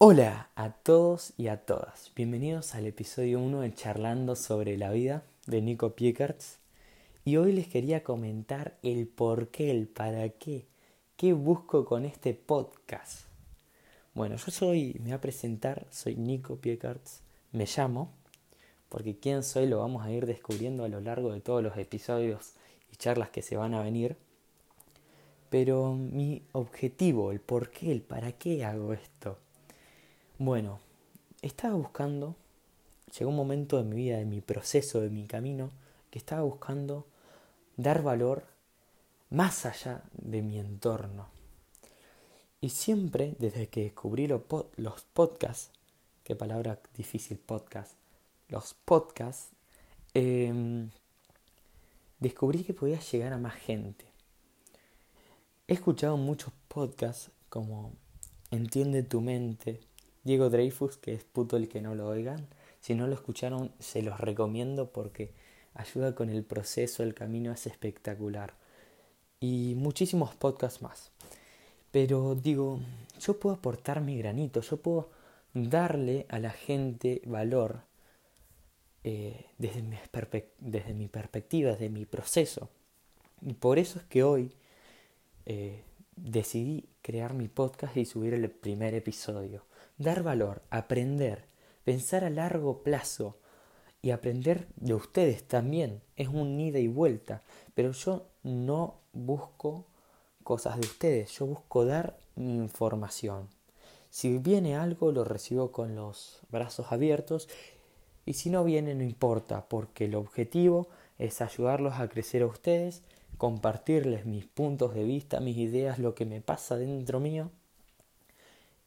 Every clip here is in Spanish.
Hola a todos y a todas. Bienvenidos al episodio 1 de Charlando sobre la vida de Nico Piekarts. Y hoy les quería comentar el por qué, el para qué, qué busco con este podcast. Bueno, yo soy, me voy a presentar, soy Nico Piekarts, me llamo, porque quién soy lo vamos a ir descubriendo a lo largo de todos los episodios y charlas que se van a venir. Pero mi objetivo, el por qué, el para qué hago esto. Bueno, estaba buscando, llegó un momento de mi vida, de mi proceso, de mi camino, que estaba buscando dar valor más allá de mi entorno. Y siempre, desde que descubrí los podcasts, qué palabra difícil podcast, los podcasts, em, descubrí que podía llegar a más gente. He escuchado muchos podcasts como Entiende tu mente, Diego Dreyfus, que es puto el que no lo oigan. Si no lo escucharon, se los recomiendo porque ayuda con el proceso, el camino es espectacular. Y muchísimos podcasts más. Pero digo, yo puedo aportar mi granito, yo puedo darle a la gente valor eh, desde, mi desde perspectiva, desde mi proceso. Y por eso es que hoy eh, decidí crear mi podcast y subir el primer episodio. Dar valor, aprender, pensar a largo plazo y aprender de ustedes también. Es un ida y vuelta. Pero yo no busco cosas de ustedes, yo busco dar información. Si viene algo lo recibo con los brazos abiertos y si no viene no importa porque el objetivo es ayudarlos a crecer a ustedes compartirles mis puntos de vista, mis ideas, lo que me pasa dentro mío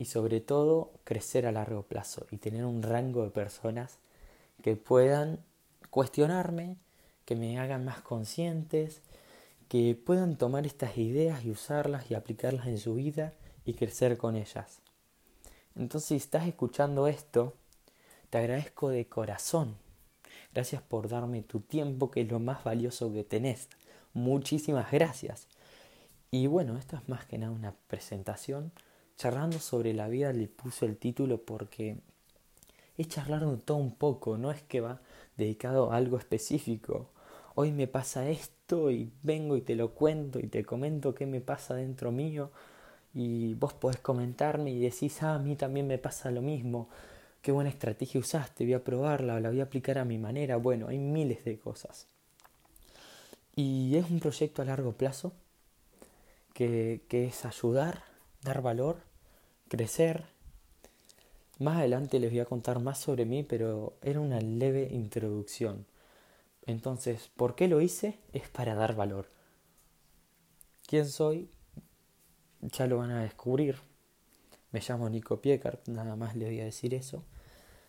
y sobre todo crecer a largo plazo y tener un rango de personas que puedan cuestionarme, que me hagan más conscientes, que puedan tomar estas ideas y usarlas y aplicarlas en su vida y crecer con ellas. Entonces, si estás escuchando esto, te agradezco de corazón. Gracias por darme tu tiempo, que es lo más valioso que tenés. Muchísimas gracias. Y bueno, esto es más que nada una presentación. Charlando sobre la vida le puse el título porque es charlar de todo un poco, no es que va dedicado a algo específico. Hoy me pasa esto y vengo y te lo cuento y te comento qué me pasa dentro mío y vos podés comentarme y decís, ah, a mí también me pasa lo mismo, qué buena estrategia usaste, voy a probarla, la voy a aplicar a mi manera. Bueno, hay miles de cosas. Y es un proyecto a largo plazo que, que es ayudar, dar valor, crecer. Más adelante les voy a contar más sobre mí, pero era una leve introducción. Entonces, ¿por qué lo hice? Es para dar valor. ¿Quién soy? Ya lo van a descubrir. Me llamo Nico Piecart, nada más les voy a decir eso.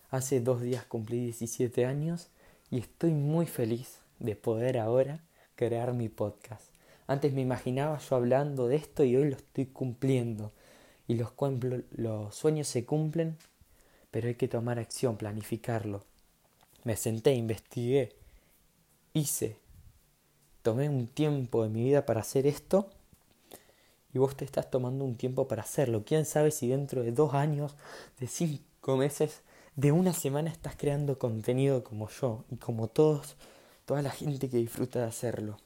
Hace dos días cumplí 17 años y estoy muy feliz de poder ahora crear mi podcast. Antes me imaginaba yo hablando de esto y hoy lo estoy cumpliendo. Y los, los sueños se cumplen, pero hay que tomar acción, planificarlo. Me senté, investigué, hice, tomé un tiempo de mi vida para hacer esto y vos te estás tomando un tiempo para hacerlo. ¿Quién sabe si dentro de dos años, de cinco meses, de una semana estás creando contenido como yo y como todos toda la gente que disfruta de hacerlo.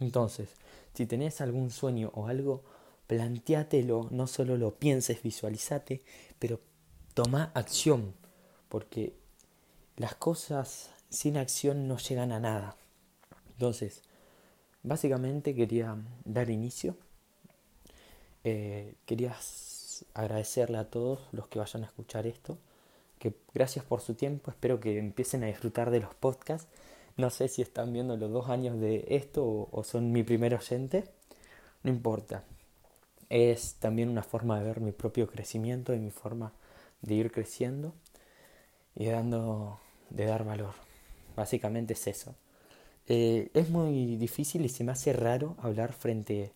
Entonces, si tenés algún sueño o algo, planteátelo, no solo lo pienses, visualizate, pero toma acción, porque las cosas sin acción no llegan a nada. Entonces, básicamente quería dar inicio. Eh, quería agradecerle a todos los que vayan a escuchar esto, que gracias por su tiempo, espero que empiecen a disfrutar de los podcasts no sé si están viendo los dos años de esto o, son mi primer oyente. No importa. Es también una forma de ver mi propio crecimiento y mi forma de ir creciendo y dando, de dar valor. Básicamente es eso. Eh, es muy difícil y se me hace raro hablar frente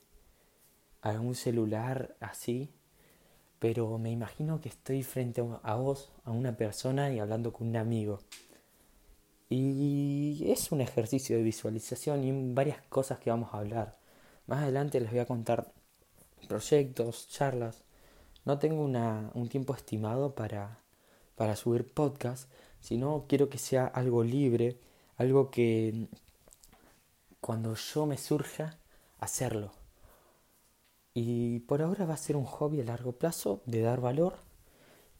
a un celular así, pero me imagino que estoy frente a vos, a una persona y hablando con un amigo. Y es un ejercicio de visualización y varias cosas que vamos a hablar. Más adelante les voy a contar proyectos, charlas no tengo una, un tiempo estimado para, para subir podcast, sino quiero que sea algo libre, algo que cuando yo me surja, hacerlo. Y por ahora va a ser un hobby a largo plazo de dar valor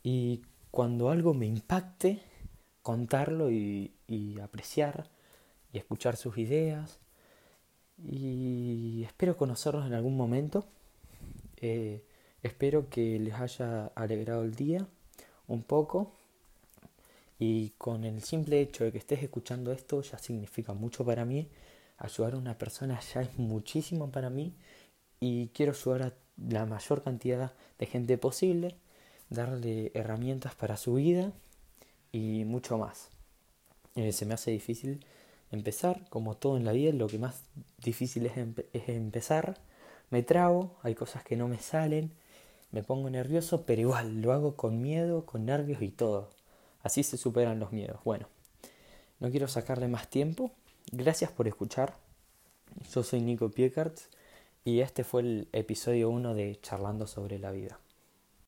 y cuando algo me impacte, contarlo y, apreciar y escuchar sus ideas. Y espero conocerlos en algún momento. Eh, espero que les haya alegrado el día un poco. Y con el simple hecho de que estés escuchando esto ya significa mucho para mí. Ayudar a una persona ya es muchísimo para mí. Y quiero ayudar a la mayor cantidad de gente posible darle herramientas para su vida y mucho más. Eh, se me hace difícil empezar, como todo en la vida, lo que más difícil es, es empezar. Me trago, hay cosas que no me salen, me pongo nervioso, pero igual lo hago con miedo, con nervios y todo. Así se superan los miedos. Bueno, no quiero sacarle más tiempo. Gracias por escuchar. Yo soy Nico Piecart y este fue el episodio 1 de Charlando sobre la vida.